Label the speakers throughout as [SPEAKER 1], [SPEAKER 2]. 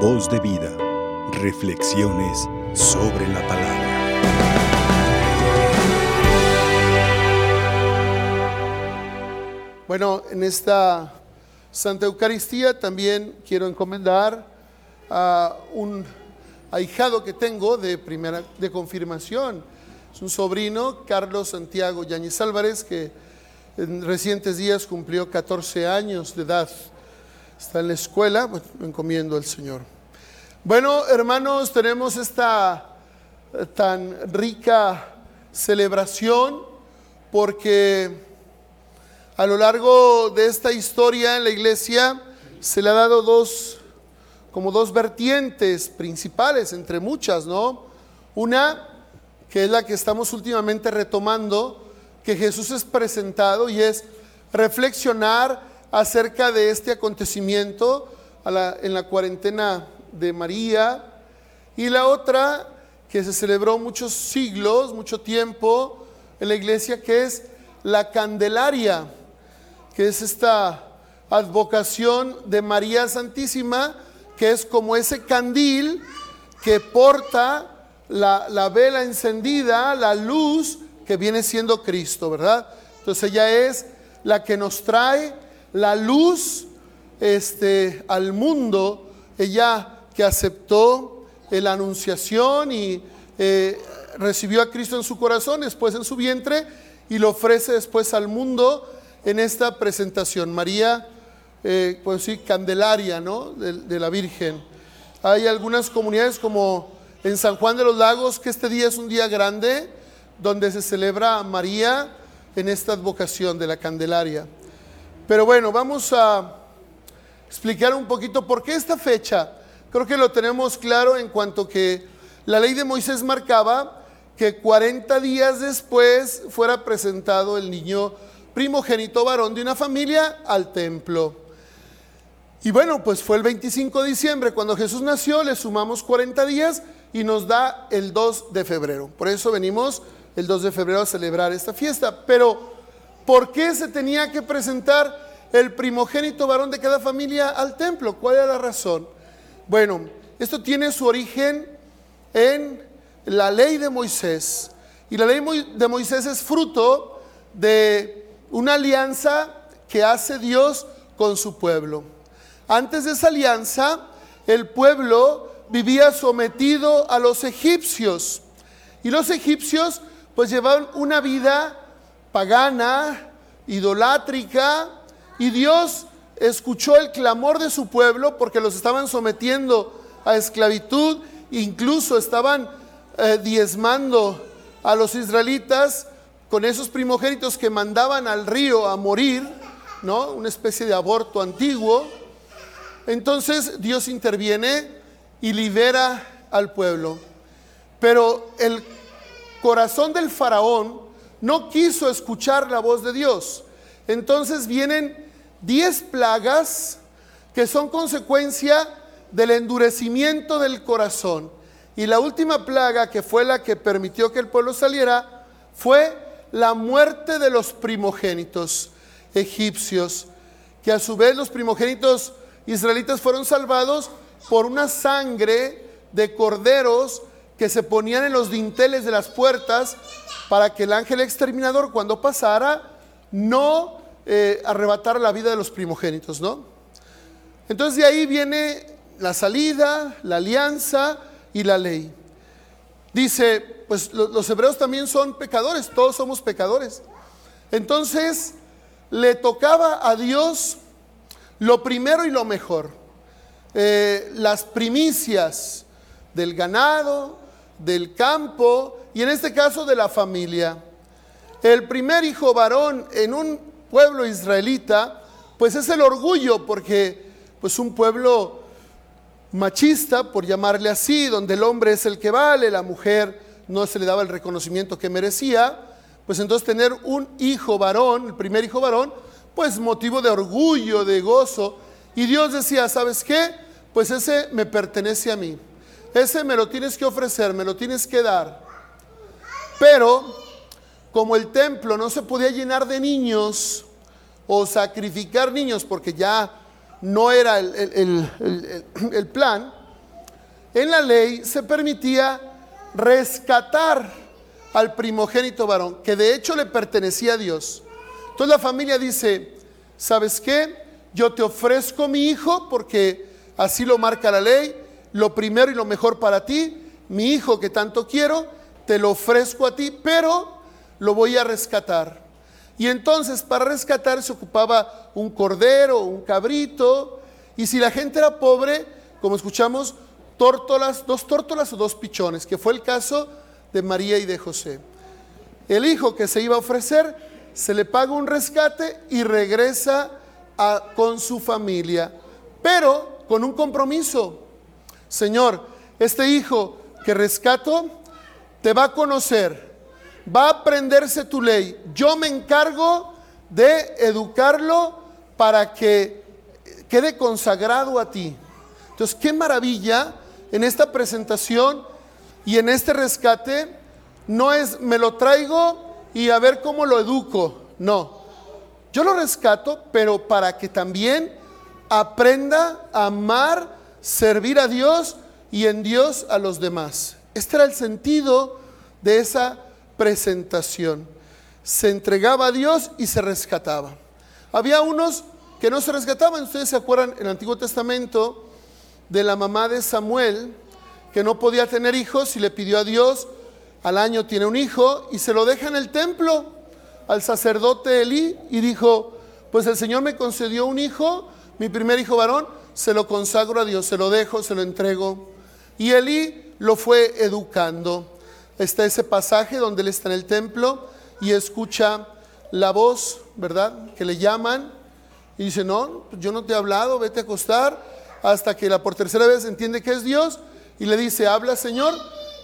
[SPEAKER 1] Voz de vida. Reflexiones sobre la palabra.
[SPEAKER 2] Bueno, en esta Santa Eucaristía también quiero encomendar a un ahijado que tengo de primera de confirmación. Es un sobrino, Carlos Santiago Yáñez Álvarez, que en recientes días cumplió 14 años de edad. Está en la escuela, me encomiendo al Señor. Bueno, hermanos, tenemos esta eh, tan rica celebración porque a lo largo de esta historia en la iglesia se le ha dado dos, como dos vertientes principales, entre muchas, ¿no? Una, que es la que estamos últimamente retomando, que Jesús es presentado y es reflexionar acerca de este acontecimiento en la cuarentena de María. Y la otra, que se celebró muchos siglos, mucho tiempo en la iglesia, que es la Candelaria, que es esta advocación de María Santísima, que es como ese candil que porta la, la vela encendida, la luz que viene siendo Cristo, ¿verdad? Entonces ella es la que nos trae la luz este, al mundo, ella que aceptó la anunciación y eh, recibió a Cristo en su corazón, después en su vientre, y lo ofrece después al mundo en esta presentación. María, eh, pues sí, Candelaria, ¿no? De la Virgen. Hay algunas comunidades como en San Juan de los Lagos, que este día es un día grande, donde se celebra a María en esta advocación de la Candelaria. Pero bueno, vamos a explicar un poquito por qué esta fecha. Creo que lo tenemos claro en cuanto que la ley de Moisés marcaba que 40 días después fuera presentado el niño primogénito varón de una familia al templo. Y bueno, pues fue el 25 de diciembre cuando Jesús nació, le sumamos 40 días y nos da el 2 de febrero. Por eso venimos el 2 de febrero a celebrar esta fiesta. Pero, ¿por qué se tenía que presentar el primogénito varón de cada familia al templo? ¿Cuál era la razón? Bueno, esto tiene su origen en la ley de Moisés. Y la ley de Moisés es fruto de una alianza que hace Dios con su pueblo. Antes de esa alianza, el pueblo vivía sometido a los egipcios. Y los egipcios pues llevaban una vida pagana, idolátrica, y Dios escuchó el clamor de su pueblo porque los estaban sometiendo a esclavitud, incluso estaban eh, diezmando a los israelitas con esos primogénitos que mandaban al río a morir, ¿no? Una especie de aborto antiguo. Entonces Dios interviene y libera al pueblo. Pero el corazón del faraón no quiso escuchar la voz de Dios. Entonces vienen diez plagas que son consecuencia del endurecimiento del corazón. Y la última plaga, que fue la que permitió que el pueblo saliera, fue la muerte de los primogénitos egipcios, que a su vez los primogénitos israelitas fueron salvados por una sangre de corderos que se ponían en los dinteles de las puertas para que el ángel exterminador cuando pasara no eh, arrebatara la vida de los primogénitos, ¿no? Entonces de ahí viene la salida, la alianza y la ley. Dice, pues los hebreos también son pecadores, todos somos pecadores. Entonces le tocaba a Dios lo primero y lo mejor. Eh, las primicias del ganado, del campo y en este caso de la familia. El primer hijo varón en un pueblo israelita, pues es el orgullo, porque pues un pueblo machista, por llamarle así, donde el hombre es el que vale, la mujer no se le daba el reconocimiento que merecía, pues entonces tener un hijo varón, el primer hijo varón, pues motivo de orgullo, de gozo. Y Dios decía, ¿sabes qué? Pues ese me pertenece a mí. Ese me lo tienes que ofrecer, me lo tienes que dar. Pero como el templo no se podía llenar de niños o sacrificar niños porque ya no era el, plan, en la ley se permitía rescatar al primogénito varón, que de hecho le pertenecía a Dios. Entonces la familia dice, ¿sabes qué? Yo te ofrezco mi hijo porque así lo marca la ley, lo primero y lo mejor para ti, mi hijo que tanto quiero, te lo ofrezco a ti, pero lo voy a rescatar. Y entonces para rescatar se ocupaba un cordero, un cabrito, y si la gente era pobre, como escuchamos, tórtolas, dos tórtolas o dos pichones, que fue el caso de María y de José. El hijo que se iba a ofrecer, se le paga un rescate y regresa con su familia, pero con un compromiso. Señor, este hijo que rescato te va a conocer, va a aprenderse tu ley. Yo me encargo de educarlo para que quede consagrado a ti. Entonces, qué maravilla en esta presentación y en este rescate, no es me lo traigo y a ver cómo lo educo, no. Yo lo rescato, pero para que también aprenda a amar, servir a Dios y en Dios a los demás. Este era el sentido de esa presentación. Se entregaba a Dios y se rescataba. Había unos que no se rescataban. Ustedes se acuerdan en el Antiguo Testamento de la mamá de Samuel, que no podía tener hijos y le pidió a Dios, al año tiene un hijo y se lo deja en el templo al sacerdote Elí y dijo, pues el Señor me concedió un hijo, mi primer hijo varón, se lo consagro a Dios, se lo dejo, se lo entrego. Y Elí lo fue educando. Está ese pasaje donde él está en el templo y escucha la voz, ¿verdad? Que le llaman y dice, no, yo no te he hablado, vete a acostar, hasta que la por tercera vez entiende que es Dios y le dice, habla Señor,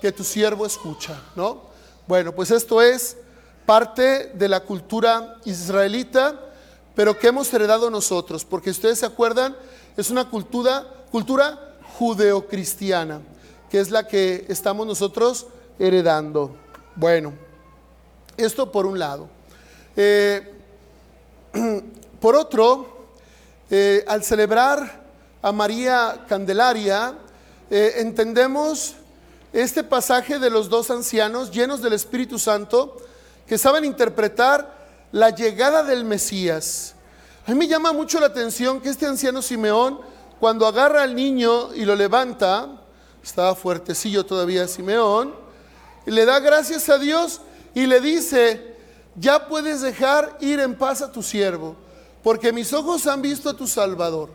[SPEAKER 2] que tu siervo escucha, ¿no? Bueno, pues esto es parte de la cultura israelita, pero que hemos heredado nosotros, porque ustedes se acuerdan, es una cultura, cultura judeocristiana, que es la que estamos nosotros heredando. Bueno, esto por un lado. Eh, por otro, eh, al celebrar a María Candelaria, eh, entendemos este pasaje de los dos ancianos llenos del Espíritu Santo que saben interpretar la llegada del Mesías. A mí me llama mucho la atención que este anciano Simeón, cuando agarra al niño y lo levanta, estaba fuertecillo todavía Simeón, y le da gracias a Dios y le dice, ya puedes dejar ir en paz a tu siervo, porque mis ojos han visto a tu Salvador.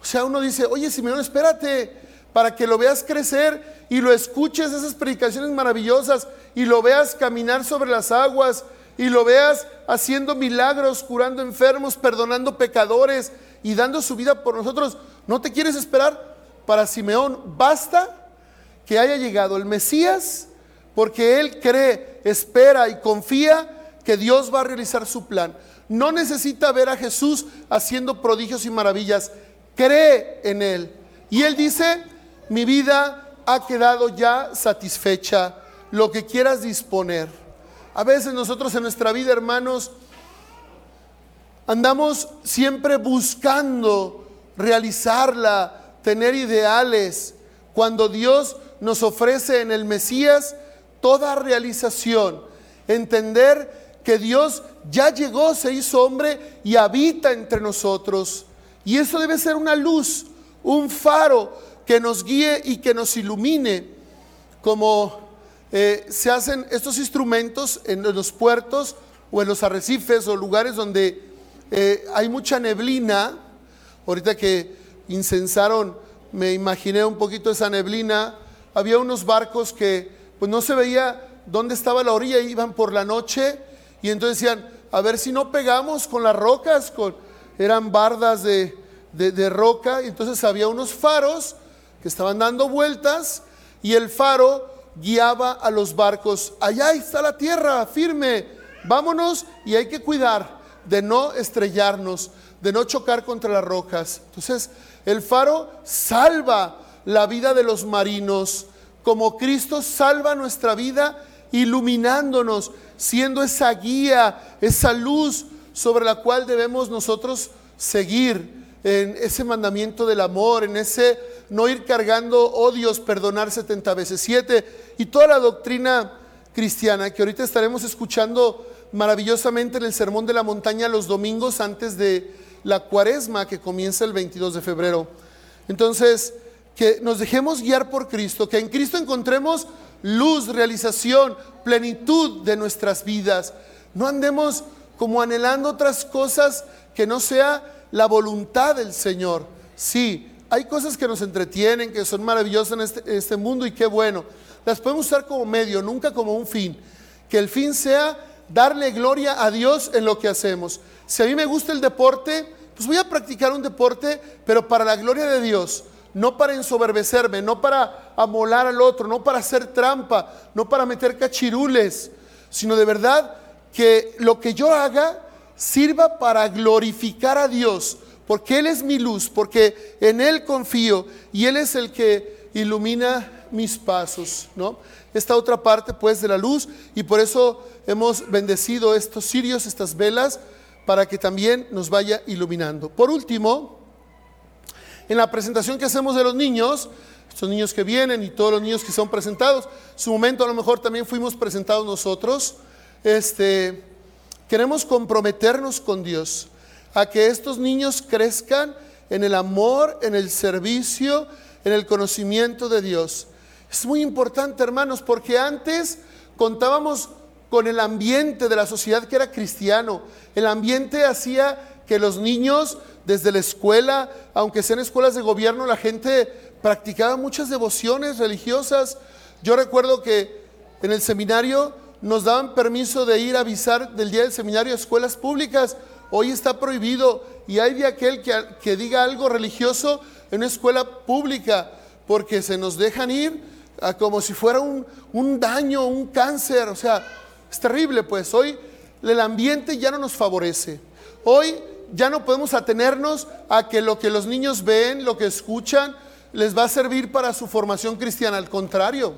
[SPEAKER 2] O sea, uno dice, oye Simeón, espérate, para que lo veas crecer y lo escuches esas predicaciones maravillosas y lo veas caminar sobre las aguas y lo veas haciendo milagros, curando enfermos, perdonando pecadores y dando su vida por nosotros. ¿No te quieres esperar? Para Simeón basta que haya llegado el Mesías porque él cree, espera y confía que Dios va a realizar su plan. No necesita ver a Jesús haciendo prodigios y maravillas, cree en él. Y él dice, mi vida ha quedado ya satisfecha, lo que quieras disponer. A veces nosotros en nuestra vida, hermanos, andamos siempre buscando realizarla, tener ideales, cuando Dios nos ofrece en el Mesías toda realización, entender que Dios ya llegó, se hizo hombre y habita entre nosotros. Y eso debe ser una luz, un faro que nos guíe y que nos ilumine, como eh, se hacen estos instrumentos en los puertos o en los arrecifes o lugares donde eh, hay mucha neblina. Ahorita que incensaron, me imaginé un poquito esa neblina. Había unos barcos que pues no se veía dónde estaba la orilla, iban por la noche y entonces decían, a ver si no pegamos con las rocas, eran bardas de, de roca, y entonces había unos faros que estaban dando vueltas y el faro guiaba a los barcos. Allá está la tierra, firme, vámonos y hay que cuidar de no estrellarnos, de no chocar contra las rocas. Entonces, el faro salva la vida de los marinos, como Cristo salva nuestra vida iluminándonos, siendo esa guía, esa luz sobre la cual debemos nosotros seguir en ese mandamiento del amor, en ese no ir cargando odios, perdonar 70 veces 7 y toda la doctrina cristiana que ahorita estaremos escuchando maravillosamente en el Sermón de la Montaña los domingos antes de la cuaresma que comienza el 22 de febrero. Entonces, que nos dejemos guiar por Cristo, que en Cristo encontremos luz, realización, plenitud de nuestras vidas. No andemos como anhelando otras cosas que no sea la voluntad del Señor. Sí, hay cosas que nos entretienen, que son maravillosas en este, este mundo y qué bueno. Las podemos usar como medio, nunca como un fin. Que el fin sea darle gloria a Dios en lo que hacemos. Si a mí me gusta el deporte, pues voy a practicar un deporte, pero para la gloria de Dios, no para ensoberbecerme, no para amolar al otro, no para hacer trampa, no para meter cachirules, sino de verdad que lo que yo haga sirva para glorificar a Dios, porque Él es mi luz, porque en Él confío y Él es el que ilumina mis pasos, ¿no? Esta otra parte pues de la luz y por eso hemos bendecido estos cirios, estas velas, para que también nos vaya iluminando. Por último, en la presentación que hacemos de los niños, estos niños que vienen y todos los niños que son presentados, su momento a lo mejor también fuimos presentados nosotros, este, queremos comprometernos con Dios a que estos niños crezcan en el amor, en el servicio, en el conocimiento de Dios. Es muy importante, hermanos, porque antes contábamos con el ambiente de la sociedad que era cristiano. El ambiente hacía que los niños desde la escuela, aunque sean escuelas de gobierno, la gente practicaba muchas devociones religiosas. Yo recuerdo que en el seminario nos daban permiso de ir a avisar del día del seminario a escuelas públicas. Hoy está prohibido y hay de aquel que, que diga algo religioso en una escuela pública porque se nos dejan ir como si fuera un, un daño, un cáncer. O sea, es terrible, pues hoy el ambiente ya no nos favorece. Hoy ya no podemos atenernos a que lo que los niños ven, lo que escuchan, les va a servir para su formación cristiana. Al contrario,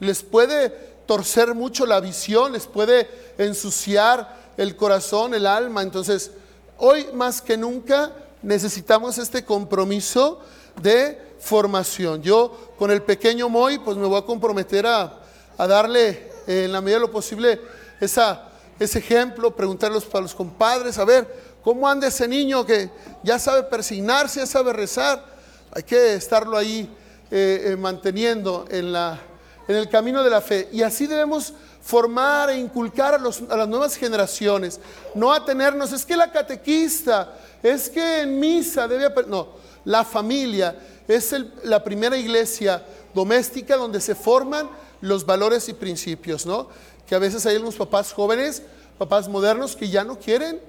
[SPEAKER 2] les puede torcer mucho la visión, les puede ensuciar el corazón, el alma. Entonces, hoy más que nunca necesitamos este compromiso de formación. Yo con el pequeño Moy, pues me voy a comprometer a, darle eh, en la medida de lo posible esa, ese ejemplo, preguntarles para los compadres, a ver, ¿cómo anda ese niño que ya sabe persignarse, ya sabe rezar? Hay que estarlo ahí eh, eh, manteniendo en, la, en el camino de la fe. Y así debemos formar e inculcar a, las nuevas generaciones, no atenernos, es que la catequista, es que en misa debe... No, la familia es la primera iglesia doméstica donde se forman los valores y principios, ¿no? Que a veces hay unos papás jóvenes, papás modernos, que ya no quieren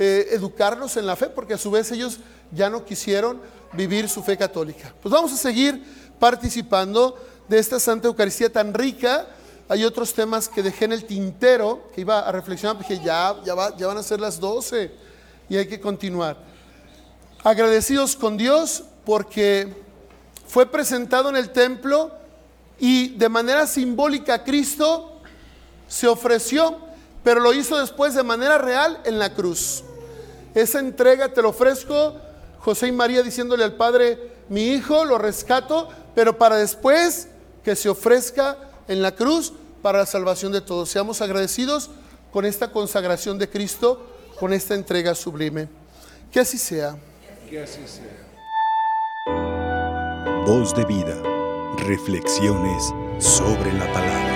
[SPEAKER 2] eh, educarnos en la fe porque a su vez ellos ya no quisieron vivir su fe católica. Pues vamos a seguir participando de esta Santa Eucaristía tan rica. Hay otros temas que dejé en el tintero, que iba a reflexionar, porque ya, ya, van a ser las 12 y hay que continuar. Agradecidos con Dios porque fue presentado en el templo y de manera simbólica Cristo se ofreció, pero lo hizo después de manera real en la cruz. Esa entrega te lo ofrezco, José y María diciéndole al Padre, mi hijo lo rescato, pero para después que se ofrezca en la cruz para la salvación de todos. Seamos agradecidos con esta consagración de Cristo, con esta entrega sublime. Que así sea. Que así sea.
[SPEAKER 1] Voz de vida. Reflexiones sobre la palabra.